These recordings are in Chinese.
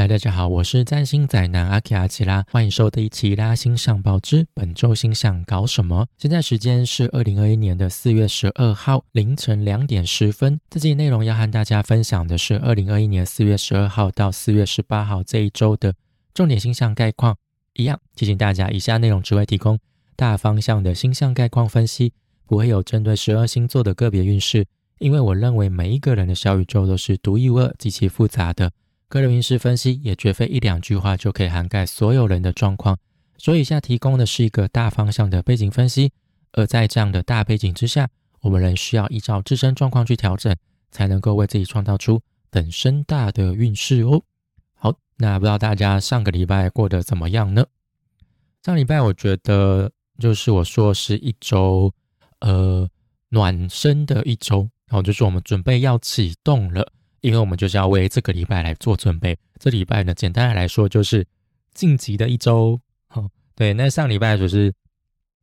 嗨，大家好，我是占星仔男阿奇阿奇拉，欢迎收听奇拉星象报之本周星象搞什么。现在时间是二零二一年的四月十二号凌晨两点十分。这期内容要和大家分享的是二零二一年四月十二号到四月十八号这一周的重点星象概况。一样提醒大家，以下内容只会提供大方向的星象概况分析，不会有针对十二星座的个别运势，因为我认为每一个人的小宇宙都是独一无二、极其复杂的。个人运势分析也绝非一两句话就可以涵盖所有人的状况，所以以下提供的是一个大方向的背景分析，而在这样的大背景之下，我们仍需要依照自身状况去调整，才能够为自己创造出等身大的运势哦。好，那不知道大家上个礼拜过得怎么样呢？上礼拜我觉得就是我说是一周，呃，暖身的一周，然后就是我们准备要启动了。因为我们就是要为这个礼拜来做准备。这礼拜呢，简单的来说就是晋级的一周。好，对，那上礼拜就是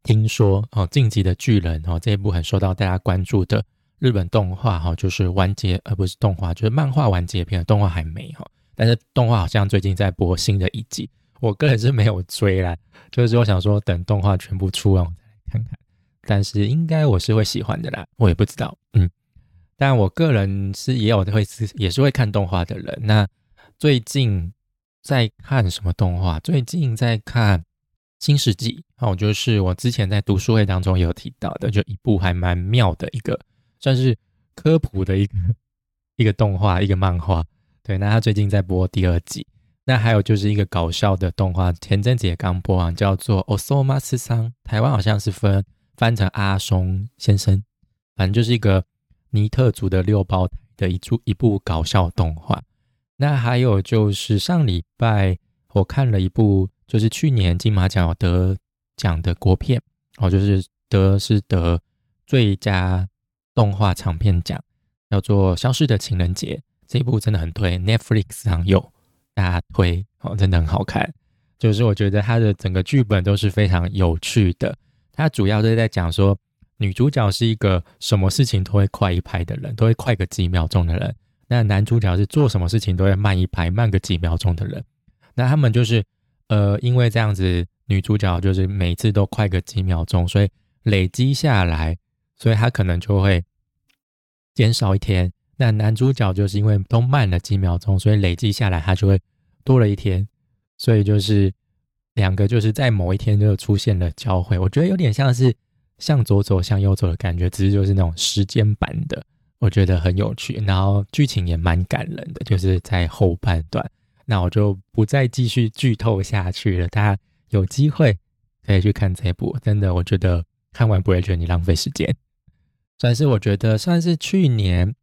听说哦，晋级的巨人哦，这一部很受到大家关注的日本动画哈，就是完结，而不是动画，就是漫画完结篇，动画还没哈。但是动画好像最近在播新的一季，我个人是没有追啦，就是我想说等动画全部出完我再来看看。但是应该我是会喜欢的啦，我也不知道，嗯。但我个人是也有会是也是会看动画的人。那最近在看什么动画？最近在看《新世纪》哦，就是我之前在读书会当中有提到的，就一部还蛮妙的一个，算是科普的一个 一个动画一个漫画。对，那他最近在播第二季。那还有就是一个搞笑的动画，前阵子也刚播完，叫做《Osoma 斯桑》，台湾好像是分翻成阿松先生，反正就是一个。尼特族的六胞胎的一出一部搞笑动画，那还有就是上礼拜我看了一部，就是去年金马奖得奖的国片哦，就是得是得最佳动画长片奖，叫做《消失的情人节》这一部真的很推，Netflix 上有大家推哦，真的很好看。就是我觉得它的整个剧本都是非常有趣的，它主要是在讲说。女主角是一个什么事情都会快一拍的人，都会快个几秒钟的人。那男主角是做什么事情都会慢一拍，慢个几秒钟的人。那他们就是，呃，因为这样子，女主角就是每次都快个几秒钟，所以累积下来，所以他可能就会减少一天。那男主角就是因为都慢了几秒钟，所以累积下来他就会多了一天。所以就是两个就是在某一天就出现了交汇。我觉得有点像是。向左走，向右走的感觉，只是就是那种时间版的，我觉得很有趣。然后剧情也蛮感人的，就是在后半段。那我就不再继续剧透下去了。大家有机会可以去看这一部，真的，我觉得看完不会觉得你浪费时间。算是我觉得算是去年，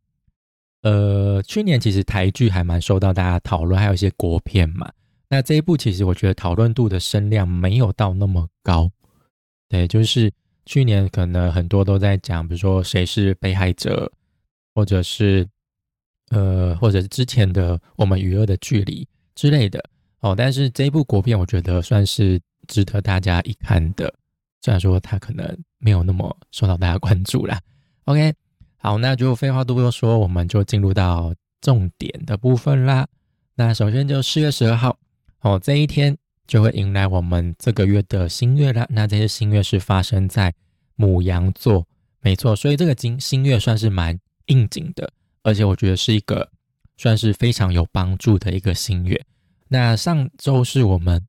呃，去年其实台剧还蛮受到大家讨论，还有一些国片嘛。那这一部其实我觉得讨论度的声量没有到那么高，对，就是。去年可能很多都在讲，比如说谁是被害者，或者是呃，或者是之前的我们与恶的距离之类的哦。但是这一部国片，我觉得算是值得大家一看的，虽然说它可能没有那么受到大家关注啦。OK，好，那就废话多多说，我们就进入到重点的部分啦。那首先就四月十二号哦，这一天。就会迎来我们这个月的新月了。那这些新月是发生在母羊座，没错。所以这个金新月算是蛮应景的，而且我觉得是一个算是非常有帮助的一个新月。那上周是我们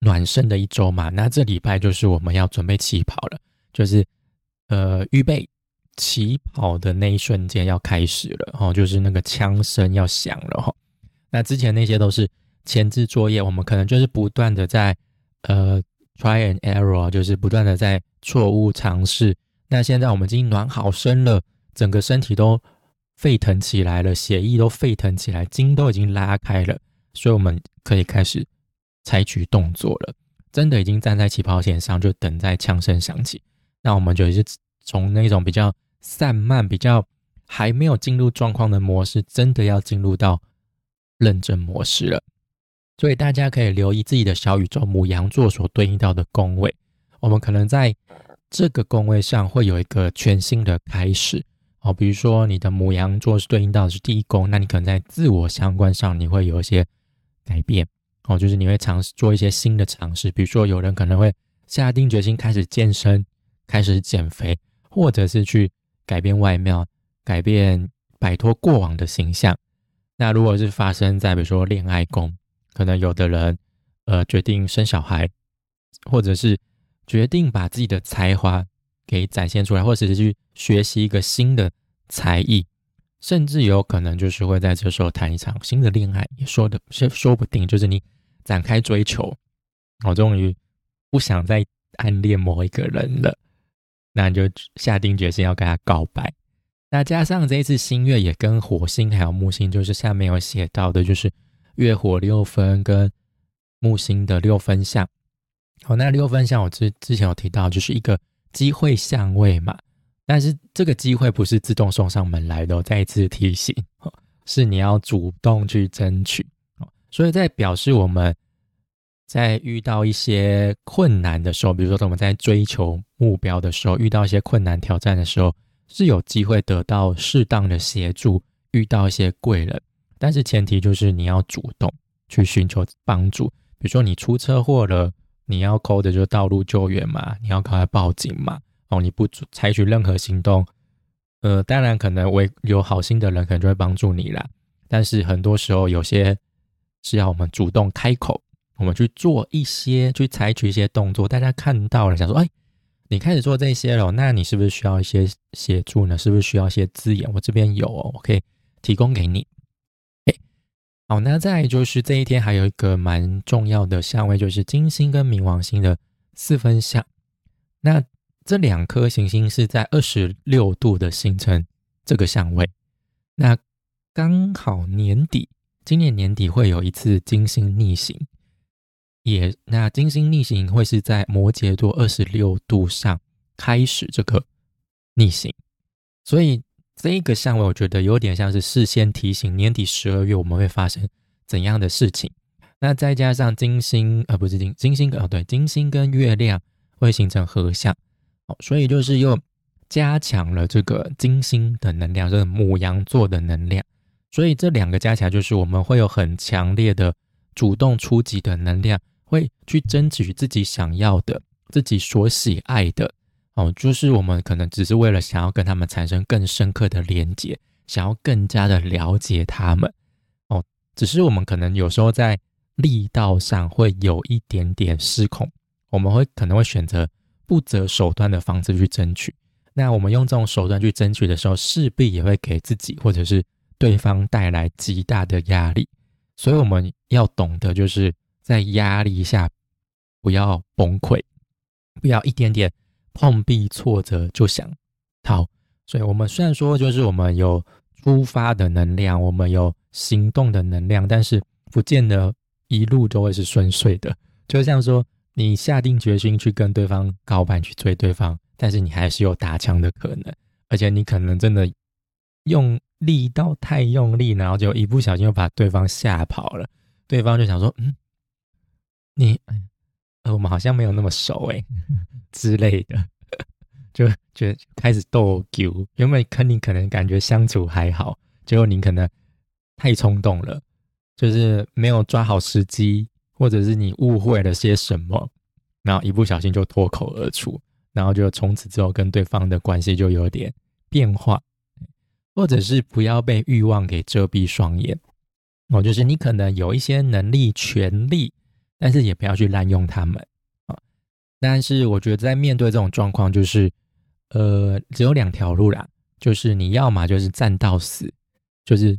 暖身的一周嘛，那这礼拜就是我们要准备起跑了，就是呃预备起跑的那一瞬间要开始了哦，就是那个枪声要响了哈。那之前那些都是。前置作业，我们可能就是不断的在呃 try and error，就是不断的在错误尝试。那现在我们已经暖好身了，整个身体都沸腾起来了，血液都沸腾起来，筋都已经拉开了，所以我们可以开始采取动作了。真的已经站在起跑线上，就等在枪声响起。那我们就是从那种比较散漫、比较还没有进入状况的模式，真的要进入到认真模式了。所以大家可以留意自己的小宇宙母羊座所对应到的宫位，我们可能在这个宫位上会有一个全新的开始哦。比如说你的母羊座是对应到的是第一宫，那你可能在自我相关上你会有一些改变哦，就是你会尝试做一些新的尝试，比如说有人可能会下定决心开始健身，开始减肥，或者是去改变外貌，改变摆脱过往的形象。那如果是发生在比如说恋爱宫，可能有的人呃决定生小孩，或者是决定把自己的才华给展现出来，或者是去学习一个新的才艺。甚至有可能就是会在这时候谈一场新的恋爱，也说的说说不定。就是你展开追求，我终于不想再暗恋某一个人了，那你就下定决心要跟他告白。那加上这一次新月也跟火星还有木星，就是下面有写到的，就是月火六分跟木星的六分相。好，那六分相我之之前有提到，就是一个机会相位嘛。但是这个机会不是自动送上门来的，再一次提醒，是你要主动去争取。所以在表示我们在遇到一些困难的时候，比如说我们在追求目标的时候，遇到一些困难挑战的时候，是有机会得到适当的协助，遇到一些贵人。但是前提就是你要主动去寻求帮助。比如说你出车祸了，你要 call 的就是道路救援嘛，你要赶快报警嘛。哦，你不采取任何行动，呃，当然可能为有好心的人可能就会帮助你啦。但是很多时候有些是要我们主动开口，我们去做一些，去采取一些动作。大家看到了，想说，哎，你开始做这些了，那你是不是需要一些协助呢？是不是需要一些资源？我这边有，哦，我可以提供给你。好，那再就是这一天还有一个蛮重要的相位，就是金星跟冥王星的四分相。那这两颗行星是在二十六度的形成这个相位，那刚好年底，今年年底会有一次金星逆行，也那金星逆行会是在摩羯座二十六度上开始这个逆行，所以这个相位我觉得有点像是事先提醒年底十二月我们会发生怎样的事情，那再加上金星呃不是金金星哦对金星跟月亮会形成合相。所以就是又加强了这个金星的能量，这个母羊座的能量。所以这两个加起来，就是我们会有很强烈的主动出击的能量，会去争取自己想要的、自己所喜爱的。哦，就是我们可能只是为了想要跟他们产生更深刻的连接，想要更加的了解他们。哦，只是我们可能有时候在力道上会有一点点失控，我们会可能会选择。不择手段的方式去争取，那我们用这种手段去争取的时候，势必也会给自己或者是对方带来极大的压力。所以我们要懂得，就是在压力下不要崩溃，不要一点点碰壁挫折就想逃。所以，我们虽然说就是我们有出发的能量，我们有行动的能量，但是不见得一路都会是顺遂的。就像说。你下定决心去跟对方告白，去追对方，但是你还是有打枪的可能，而且你可能真的用力道太用力，然后就一不小心又把对方吓跑了。对方就想说：“嗯，你，呃，我们好像没有那么熟哎，之类的，就觉得开始斗丢。原本跟你可能感觉相处还好，结果你可能太冲动了，就是没有抓好时机。”或者是你误会了些什么，然后一不小心就脱口而出，然后就从此之后跟对方的关系就有点变化，或者是不要被欲望给遮蔽双眼，哦，就是你可能有一些能力、权利，但是也不要去滥用他们啊。但是我觉得在面对这种状况，就是呃，只有两条路啦，就是你要么就是战到死，就是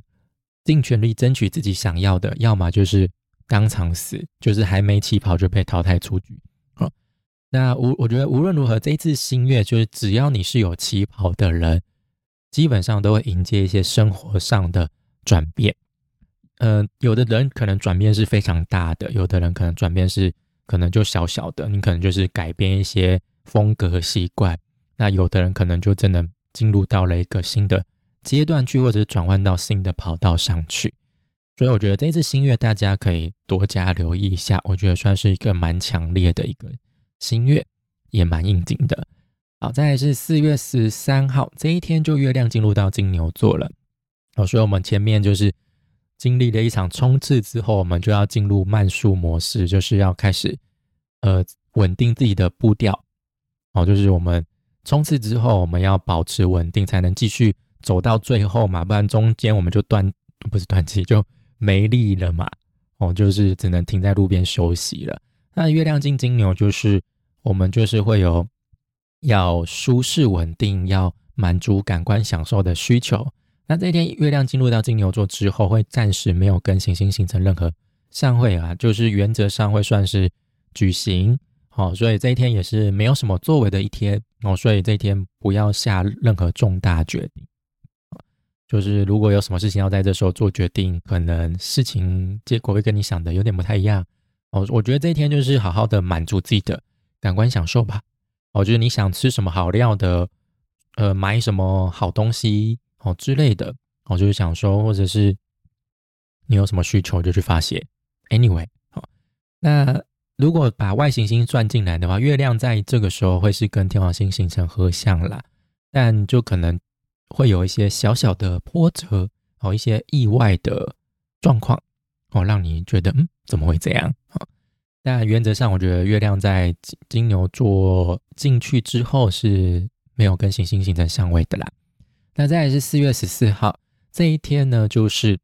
尽全力争取自己想要的，要么就是。当场死，就是还没起跑就被淘汰出局。好，那无我觉得无论如何，这一次新月就是只要你是有起跑的人，基本上都会迎接一些生活上的转变。呃，有的人可能转变是非常大的，有的人可能转变是可能就小小的，你可能就是改变一些风格和习惯。那有的人可能就真的进入到了一个新的阶段去，或者是转换到新的跑道上去。所以我觉得这次新月大家可以多加留意一下，我觉得算是一个蛮强烈的一个新月，也蛮应景的。好，再来是四月十三号这一天，就月亮进入到金牛座了。好，所以我们前面就是经历了一场冲刺之后，我们就要进入慢速模式，就是要开始呃稳定自己的步调。哦，就是我们冲刺之后，我们要保持稳定，才能继续走到最后嘛，不然中间我们就断，不是断气，就没力了嘛。哦，就是只能停在路边休息了。那月亮进金牛，就是我们就是会有要舒适稳定，要满足感官享受的需求。那这一天月亮进入到金牛座之后，会暂时没有跟行星形成任何相会啊，就是原则上会算是举行。好，所以这一天也是没有什么作为的一天哦，所以这一天不要下任何重大决定。就是如果有什么事情要在这时候做决定，可能事情结果会跟你想的有点不太一样哦。我觉得这一天就是好好的满足自己的感官享受吧。哦，就是你想吃什么好料的，呃，买什么好东西哦之类的，哦，就是想说，或者是你有什么需求就去发泄。Anyway，好，那。如果把外行星算进来的话，月亮在这个时候会是跟天王星形成合相啦，但就可能会有一些小小的波折哦，一些意外的状况哦，让你觉得嗯怎么会这样啊？但原则上，我觉得月亮在金牛座进去之后是没有跟行星形成相位的啦。那再来是四月十四号这一天呢，就是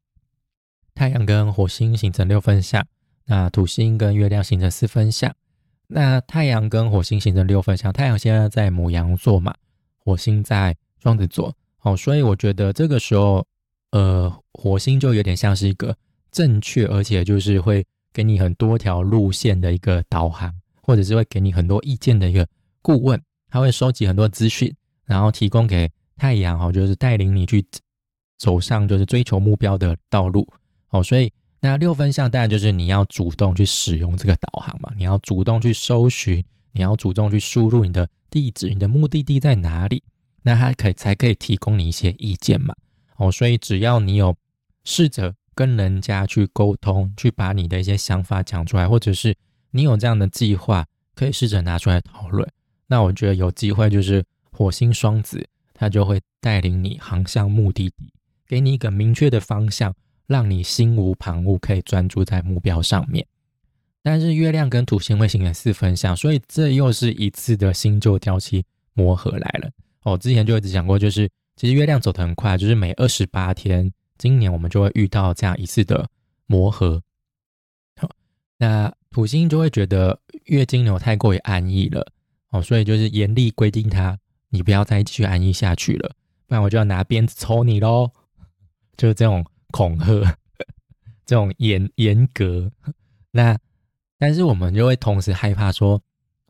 太阳跟火星形成六分相。那土星跟月亮形成四分相，那太阳跟火星形成六分相。太阳现在在母羊座嘛，火星在双子座。哦，所以我觉得这个时候，呃，火星就有点像是一个正确，而且就是会给你很多条路线的一个导航，或者是会给你很多意见的一个顾问。他会收集很多资讯，然后提供给太阳，哦，就是带领你去走上就是追求目标的道路。哦，所以。那六分相当然就是你要主动去使用这个导航嘛，你要主动去搜寻，你要主动去输入你的地址，你的目的地在哪里，那它可以才可以提供你一些意见嘛。哦，所以只要你有试着跟人家去沟通，去把你的一些想法讲出来，或者是你有这样的计划，可以试着拿出来讨论。那我觉得有机会就是火星双子，它就会带领你航向目的地，给你一个明确的方向。让你心无旁骛，可以专注在目标上面。但是月亮跟土星会形成四分相，所以这又是一次的新旧交期磨合来了。哦，之前就一直讲过，就是其实月亮走得很快，就是每二十八天，今年我们就会遇到这样一次的磨合。好，那土星就会觉得月金牛太过于安逸了，哦，所以就是严厉规定他，你不要再继续安逸下去了，不然我就要拿鞭子抽你喽，就是这种。恐吓 这种严严格，那但是我们就会同时害怕说，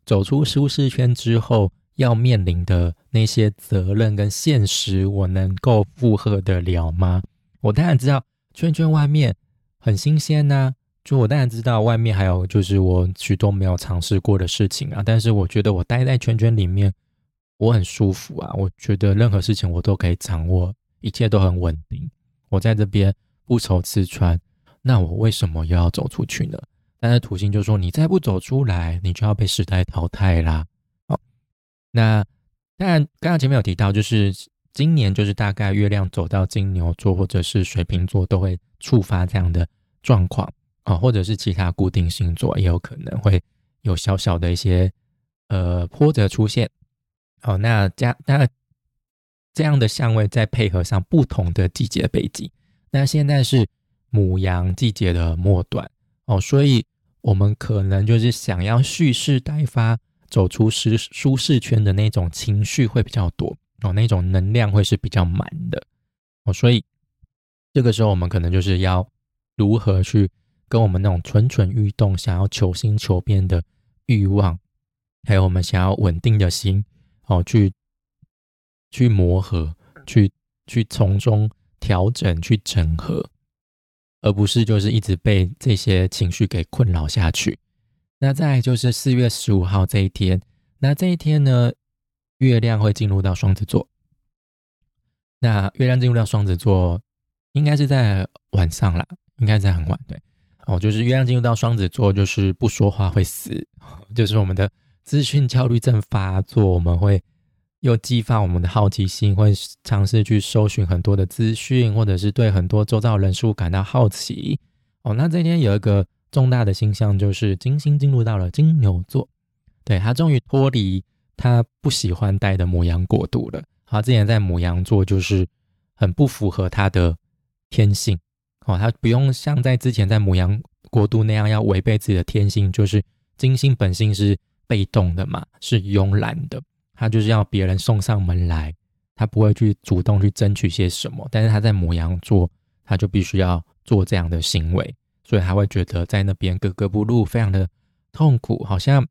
走出舒适圈之后要面临的那些责任跟现实，我能够负荷得了吗？我当然知道圈圈外面很新鲜呐，就我当然知道外面还有就是我许多没有尝试过的事情啊，但是我觉得我待在圈圈里面，我很舒服啊，我觉得任何事情我都可以掌握，一切都很稳定。我在这边不愁吃穿，那我为什么又要走出去呢？但是土星就说：“你再不走出来，你就要被时代淘汰啦。”好，那当然，刚刚前面有提到，就是今年就是大概月亮走到金牛座或者是水瓶座都会触发这样的状况啊，或者是其他固定星座也有可能会有小小的一些呃波折出现。好，那加那。这样的相位再配合上不同的季节背景，那现在是母羊季节的末端哦，所以我们可能就是想要蓄势待发，走出舒舒适圈的那种情绪会比较多哦，那种能量会是比较满的哦，所以这个时候我们可能就是要如何去跟我们那种蠢蠢欲动、想要求新求变的欲望，还有我们想要稳定的心哦，去。去磨合，去去从中调整，去整合，而不是就是一直被这些情绪给困扰下去。那再就是四月十五号这一天，那这一天呢，月亮会进入到双子座。那月亮进入到双子座，应该是在晚上啦，应该在很晚。对，哦，就是月亮进入到双子座，就是不说话会死，就是我们的资讯焦虑症发作，我们会。又激发我们的好奇心，会尝试去搜寻很多的资讯，或者是对很多周遭人事物感到好奇。哦，那这天有一个重大的星象，就是金星进入到了金牛座，对他终于脱离他不喜欢待的母羊国度了。他之前在母羊座就是很不符合他的天性，哦，他不用像在之前在母羊国度那样要违背自己的天性，就是金星本性是被动的嘛，是慵懒的。他就是要别人送上门来，他不会去主动去争取些什么。但是他在母羊座，他就必须要做这样的行为，所以他会觉得在那边格格不入，非常的痛苦，好像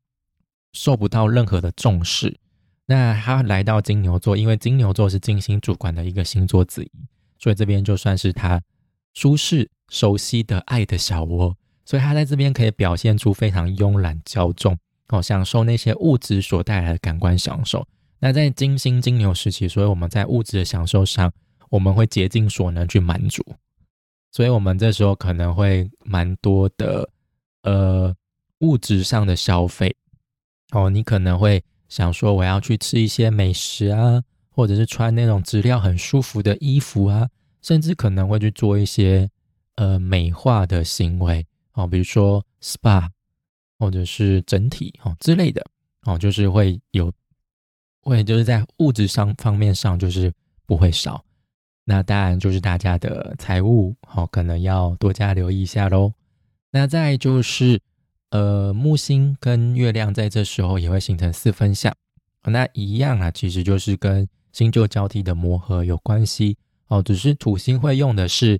受不到任何的重视。那他来到金牛座，因为金牛座是金星主管的一个星座之一，所以这边就算是他舒适、熟悉的爱的小窝，所以他在这边可以表现出非常慵懒、骄纵。哦，享受那些物质所带来的感官享受。那在金星金牛时期，所以我们在物质的享受上，我们会竭尽所能去满足。所以，我们这时候可能会蛮多的呃物质上的消费。哦，你可能会想说，我要去吃一些美食啊，或者是穿那种质量很舒服的衣服啊，甚至可能会去做一些呃美化的行为哦，比如说 SPA。或者是整体哦之类的哦，就是会有会就是在物质上方面上就是不会少。那当然就是大家的财务哦，可能要多加留意一下喽。那再就是呃木星跟月亮在这时候也会形成四分相，那一样啊，其实就是跟新旧交替的磨合有关系哦。只是土星会用的是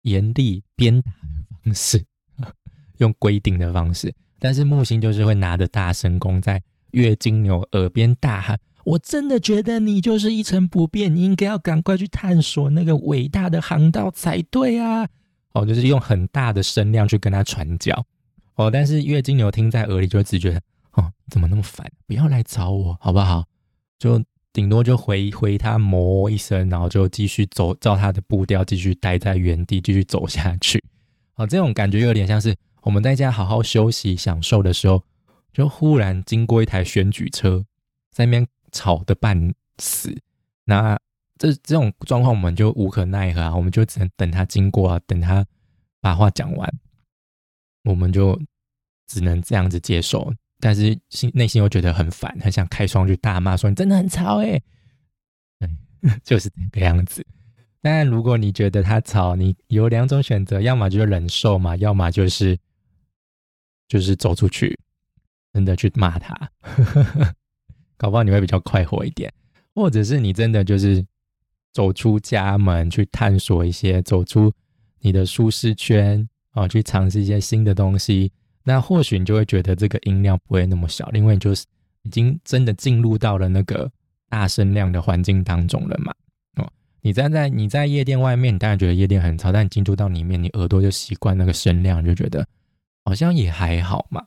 严厉鞭打的方式，用规定的方式。但是木星就是会拿着大神弓在月金牛耳边大喊：“我真的觉得你就是一成不变，你应该要赶快去探索那个伟大的航道才对啊！”哦，就是用很大的声量去跟他传教。哦，但是月金牛听在耳里就会只觉：“哦，怎么那么烦？不要来找我好不好？”就顶多就回回他磨一声，然后就继续走，照他的步调继续待在原地，继续走下去。哦，这种感觉有点像是。我们在家好好休息享受的时候，就忽然经过一台选举车，在那边吵得半死。那这这种状况，我们就无可奈何啊，我们就只能等他经过啊，等他把话讲完，我们就只能这样子接受。但是心内心又觉得很烦，很想开窗去大骂，说你真的很吵哎。对，就是这个样子。但如果你觉得他吵，你有两种选择，要么就是忍受嘛，要么就是。就是走出去，真的去骂他，搞不好你会比较快活一点。或者是你真的就是走出家门去探索一些，走出你的舒适圈啊，去尝试一些新的东西。那或许你就会觉得这个音量不会那么小，因为就是已经真的进入到了那个大声量的环境当中了嘛。哦，你站在你在夜店外面，你当然觉得夜店很吵，但你进入到里面，你耳朵就习惯那个声量，就觉得。好像也还好嘛，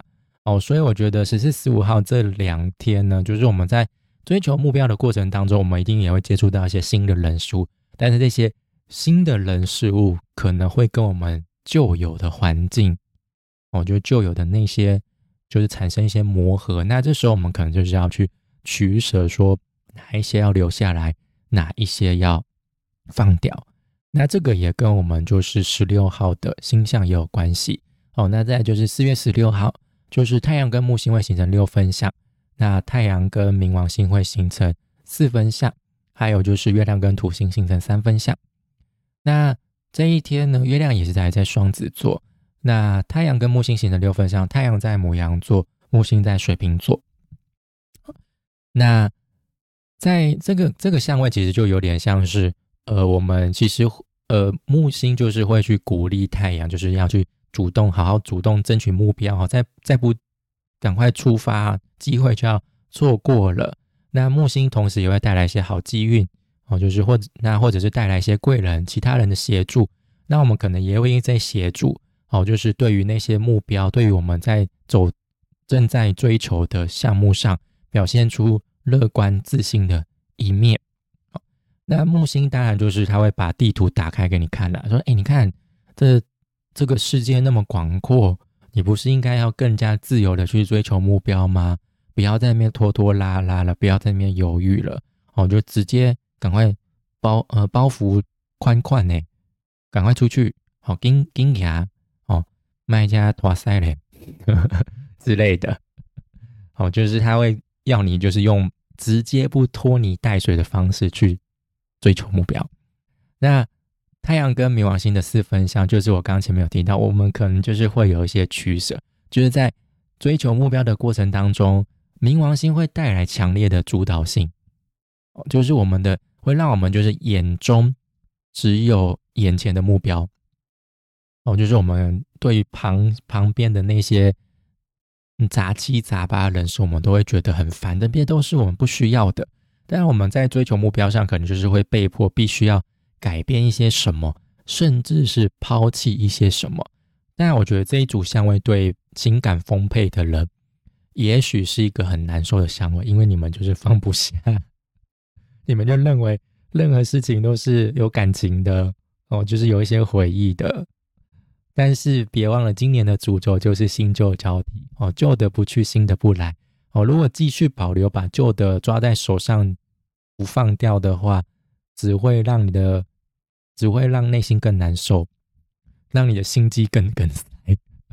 哦，所以我觉得十四、十五号这两天呢，就是我们在追求目标的过程当中，我们一定也会接触到一些新的人事物，但是这些新的人事物可能会跟我们旧有的环境，哦，就旧有的那些，就是产生一些磨合。那这时候我们可能就是要去取舍，说哪一些要留下来，哪一些要放掉。那这个也跟我们就是十六号的星象也有关系。哦，那再就是四月十六号，就是太阳跟木星会形成六分相，那太阳跟冥王星会形成四分相，还有就是月亮跟土星形成三分相。那这一天呢，月亮也是在在双子座，那太阳跟木星形成六分相，太阳在母羊座，木星在水瓶座。那在这个这个相位，其实就有点像是，呃，我们其实呃木星就是会去鼓励太阳，就是要去。主动好好主动争取目标哈，再再不赶快出发，机会就要错过了。那木星同时也会带来一些好机运哦，就是或者那或者是带来一些贵人、其他人的协助。那我们可能也会在协助哦，就是对于那些目标，对于我们在走正在追求的项目上，表现出乐观自信的一面。那木星当然就是他会把地图打开给你看了，说：“哎，你看这。”这个世界那么广阔，你不是应该要更加自由的去追求目标吗？不要在那边拖拖拉拉了，不要在那边犹豫了。哦，就直接赶快包呃包袱宽宽呢，赶快出去，好跟跟牙哦，卖家拖塞嘞 之类的，哦，就是他会要你就是用直接不拖泥带水的方式去追求目标。那太阳跟冥王星的四分相，就是我刚刚前面有提到，我们可能就是会有一些取舍，就是在追求目标的过程当中，冥王星会带来强烈的主导性。就是我们的会让我们就是眼中只有眼前的目标哦，就是我们对于旁旁边的那些杂七杂八的人事，我们都会觉得很烦，这些都是我们不需要的。但是我们在追求目标上，可能就是会被迫必须要改变一些什么，甚至是抛弃一些什么。但我觉得这一组相位对情感丰沛的人，也许是一个很难受的相位，因为你们就是放不下。你们就认为任何事情都是有感情的哦，就是有一些回忆的。但是别忘了，今年的主轴就是新旧交替哦，旧的不去，新的不来哦。如果继续保留，把旧的抓在手上不放掉的话，只会让你的，只会让内心更难受，让你的心机更更塞。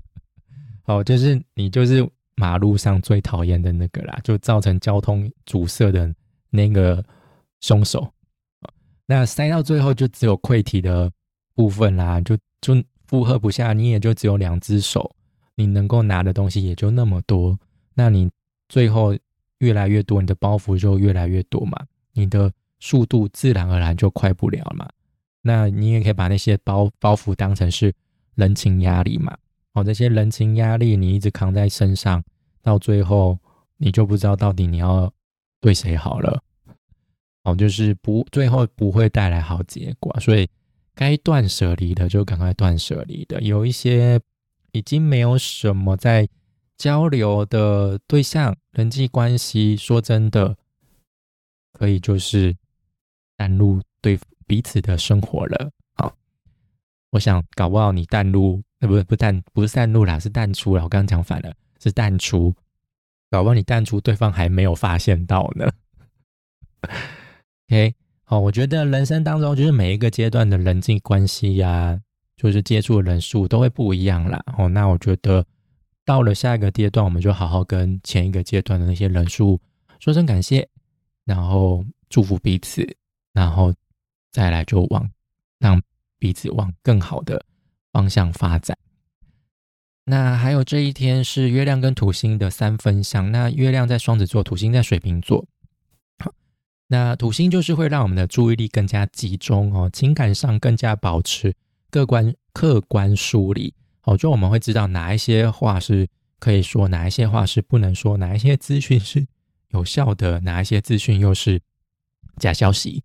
哦，就是你就是马路上最讨厌的那个啦，就造成交通阻塞的那个。凶手那塞到最后就只有溃体的部分啦，就就负荷不下，你也就只有两只手，你能够拿的东西也就那么多，那你最后越来越多，你的包袱就越来越多嘛，你的速度自然而然就快不了嘛。那你也可以把那些包包袱当成是人情压力嘛，哦，这些人情压力你一直扛在身上，到最后你就不知道到底你要对谁好了。哦，就是不最后不会带来好结果，所以该断舍离的就赶快断舍离的。有一些已经没有什么在交流的对象、人际关系，说真的，可以就是淡入对彼此的生活了。好，我想搞不好你淡入，呃，不是不淡不是淡入啦，是淡出了。我刚刚讲反了，是淡出，搞不好你淡出，对方还没有发现到呢。OK，好，我觉得人生当中就是每一个阶段的人际关系呀，就是接触的人数都会不一样啦。哦，那我觉得到了下一个阶段，我们就好好跟前一个阶段的那些人数说声感谢，然后祝福彼此，然后再来就往让彼此往更好的方向发展。那还有这一天是月亮跟土星的三分相，那月亮在双子座，土星在水瓶座。那土星就是会让我们的注意力更加集中哦，情感上更加保持客观客观梳理哦，就我们会知道哪一些话是可以说，哪一些话是不能说，哪一些资讯是有效的，哪一些资讯又是假消息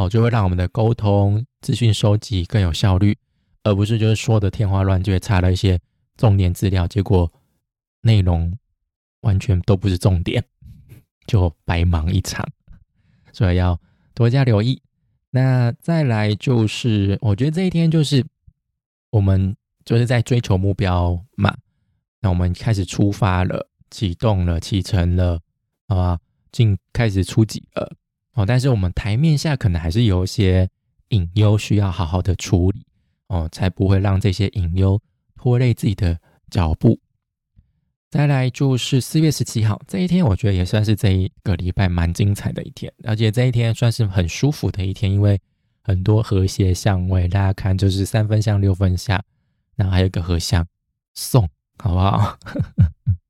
哦，就会让我们的沟通资讯收集更有效率，而不是就是说的天花乱坠，差了一些重点资料，结果内容完全都不是重点，就白忙一场。所以要多加留意。那再来就是，我觉得这一天就是我们就是在追求目标嘛。那我们开始出发了，启动了，启程了，好吧？进开始出击了哦。但是我们台面下可能还是有一些隐忧需要好好的处理哦，才不会让这些隐忧拖累自己的脚步。再来就是四月十七号这一天，我觉得也算是这一个礼拜蛮精彩的一天，而且这一天算是很舒服的一天，因为很多和谐相位，大家看就是三分相、六分相，然后还有一个合相送，好不好？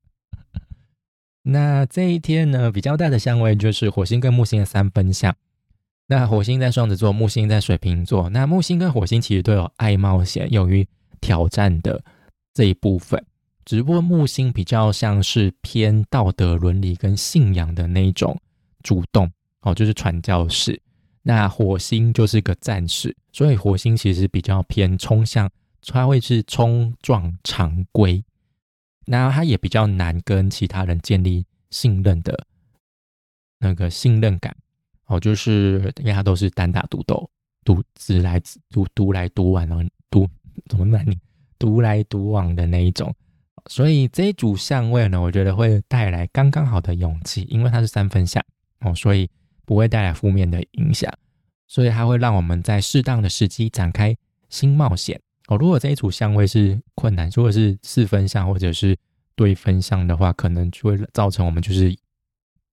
那这一天呢，比较大的相位就是火星跟木星的三分相，那火星在双子座，木星在水瓶座，那木星跟火星其实都有爱冒险、勇于挑战的这一部分。只不过木星比较像是偏道德伦理跟信仰的那一种主动哦，就是传教士。那火星就是个战士，所以火星其实比较偏冲向，它会是冲撞常规。那他也比较难跟其他人建立信任的那个信任感哦，就是因为他都是单打独斗，独自来独独来独往的独怎么难你独来独往的那一种。所以这一组相位呢，我觉得会带来刚刚好的勇气，因为它是三分相哦，所以不会带来负面的影响，所以它会让我们在适当的时机展开新冒险哦。如果这一组相位是困难，如果是四分相或者是对分相的话，可能就会造成我们就是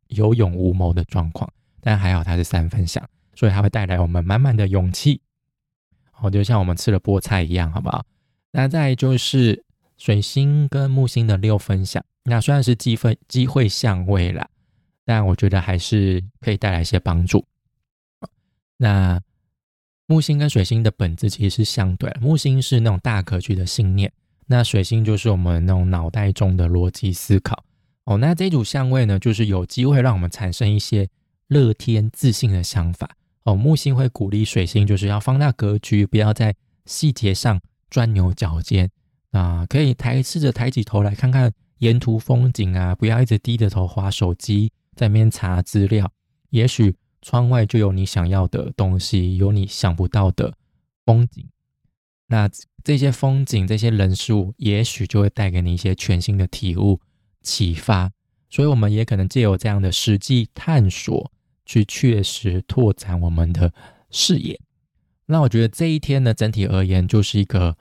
有勇无谋的状况。但还好它是三分相，所以它会带来我们满满的勇气。哦，就像我们吃了菠菜一样，好不好？那再就是水星跟木星的六分相，那虽然是机会机会相位啦。但我觉得还是可以带来一些帮助。那木星跟水星的本质其实是相对，木星是那种大格局的信念，那水星就是我们那种脑袋中的逻辑思考。哦，那这组相位呢，就是有机会让我们产生一些乐天自信的想法。哦，木星会鼓励水星，就是要放大格局，不要在细节上钻牛角尖啊，可以抬试着抬起头来看看沿途风景啊，不要一直低着头划手机。在面查资料，也许窗外就有你想要的东西，有你想不到的风景。那这些风景、这些人事物，也许就会带给你一些全新的体悟、启发。所以，我们也可能借由这样的实际探索，去确实拓展我们的视野。那我觉得这一天呢，整体而言就是一个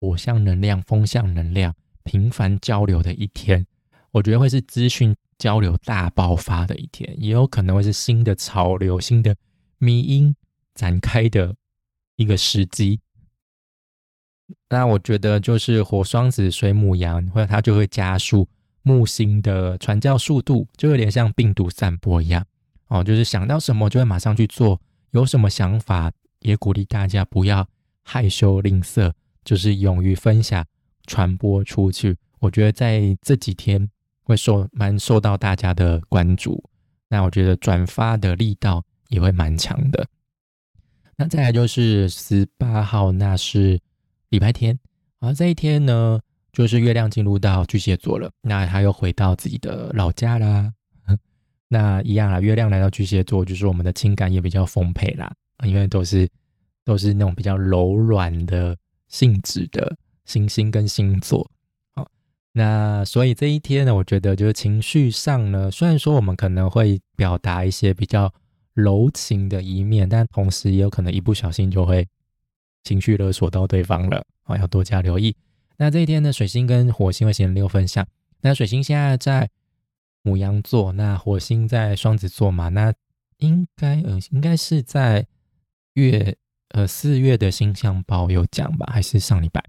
火象能量、风象能量频繁交流的一天。我觉得会是资讯。交流大爆发的一天，也有可能会是新的潮流、新的迷音展开的一个时机。那我觉得就是火双子、水母羊，或者它就会加速木星的传教速度，就有点像病毒散播一样。哦，就是想到什么就会马上去做，有什么想法也鼓励大家不要害羞吝啬，就是勇于分享、传播出去。我觉得在这几天。会受蛮受到大家的关注，那我觉得转发的力道也会蛮强的。那再来就是十八号，那是礼拜天，而这一天呢，就是月亮进入到巨蟹座了，那他又回到自己的老家啦。那一样啦，月亮来到巨蟹座，就是我们的情感也比较丰沛啦，因为都是都是那种比较柔软的性质的星星跟星座。那所以这一天呢，我觉得就是情绪上呢，虽然说我们可能会表达一些比较柔情的一面，但同时也有可能一不小心就会情绪勒索到对方了啊，要多加留意。那这一天呢，水星跟火星会形成六分相，那水星现在在母羊座，那火星在双子座嘛，那应该呃应该是在月呃四月的星象报有讲吧，还是上礼拜？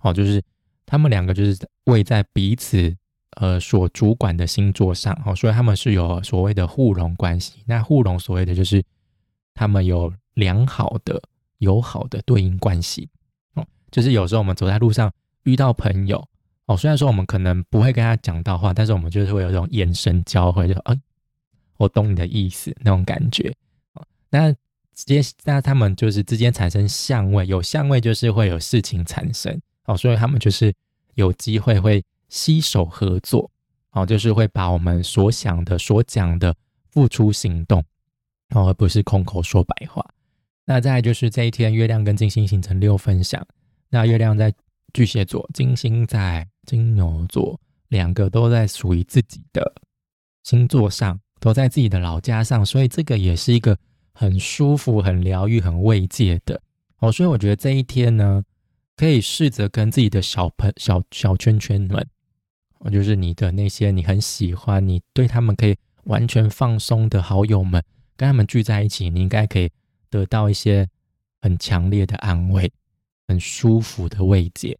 哦，就是。他们两个就是位在彼此呃所主管的星座上哦，所以他们是有所谓的互融关系。那互融所谓的就是他们有良好的友好的对应关系哦，就是有时候我们走在路上遇到朋友哦，虽然说我们可能不会跟他讲到话，但是我们就是会有这种眼神交汇，就啊，我懂你的意思那种感觉。那直接那他们就是之间产生相位，有相位就是会有事情产生。哦，所以他们就是有机会会携手合作，哦，就是会把我们所想的、所讲的付出行动，哦，而不是空口说白话。那再就是这一天，月亮跟金星形成六分相，那月亮在巨蟹座，金星在金牛座，两个都在属于自己的星座上，都在自己的老家上，所以这个也是一个很舒服、很疗愈、很慰藉的。哦，所以我觉得这一天呢。可以试着跟自己的小朋小小圈圈们，就是你的那些你很喜欢、你对他们可以完全放松的好友们，跟他们聚在一起，你应该可以得到一些很强烈的安慰、很舒服的慰藉。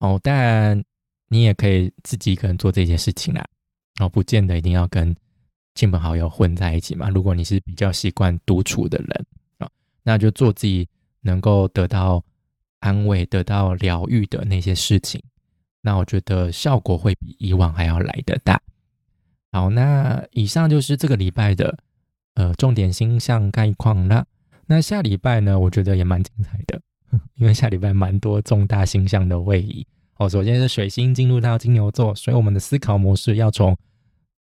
哦，当然你也可以自己一个人做这件事情啦。哦，不见得一定要跟亲朋好友混在一起嘛。如果你是比较习惯独处的人啊，那就做自己能够得到。安慰得到疗愈的那些事情，那我觉得效果会比以往还要来得大。好，那以上就是这个礼拜的呃重点星象概况了。那下礼拜呢，我觉得也蛮精彩的，因为下礼拜蛮多重大星象的位移。哦，首先是水星进入到金牛座，所以我们的思考模式要从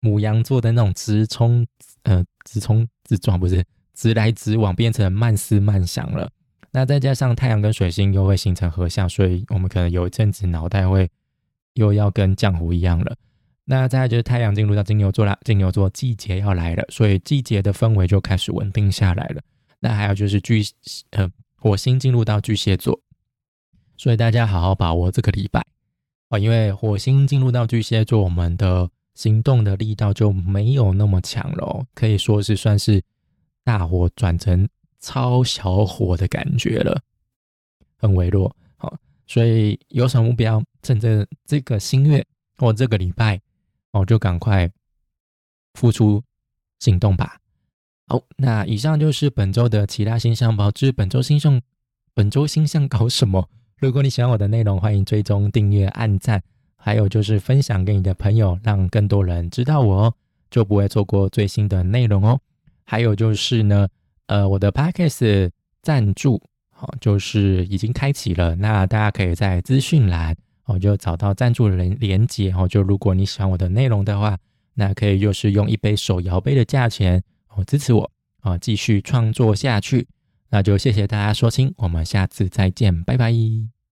母羊座的那种直冲呃直冲直撞，不是直来直往，变成慢思慢想了。那再加上太阳跟水星又会形成合相，所以我们可能有一阵子脑袋会又要跟浆糊一样了。那再就是太阳进入到金牛座啦，金牛座季节要来了，所以季节的氛围就开始稳定下来了。那还有就是巨呃火星进入到巨蟹座，所以大家好好把握这个礼拜哦，因为火星进入到巨蟹座，我们的行动的力道就没有那么强了，可以说是算是大火转成超小火的感觉了，很微弱。好，所以有什么目标，趁着这个新月或这个礼拜。哦，就赶快付出行动吧。好，那以上就是本周的其他星象报知。本周星象，本周星象搞什么？如果你喜欢我的内容，欢迎追踪、订阅、按赞，还有就是分享给你的朋友，让更多人知道我哦，就不会错过最新的内容哦。还有就是呢，呃，我的 Podcast 赞助，好，就是已经开启了，那大家可以在资讯栏。我，就找到赞助人连接哦。就如果你喜欢我的内容的话，那可以就是用一杯手摇杯的价钱哦支持我啊，继续创作下去。那就谢谢大家收听，我们下次再见，拜拜。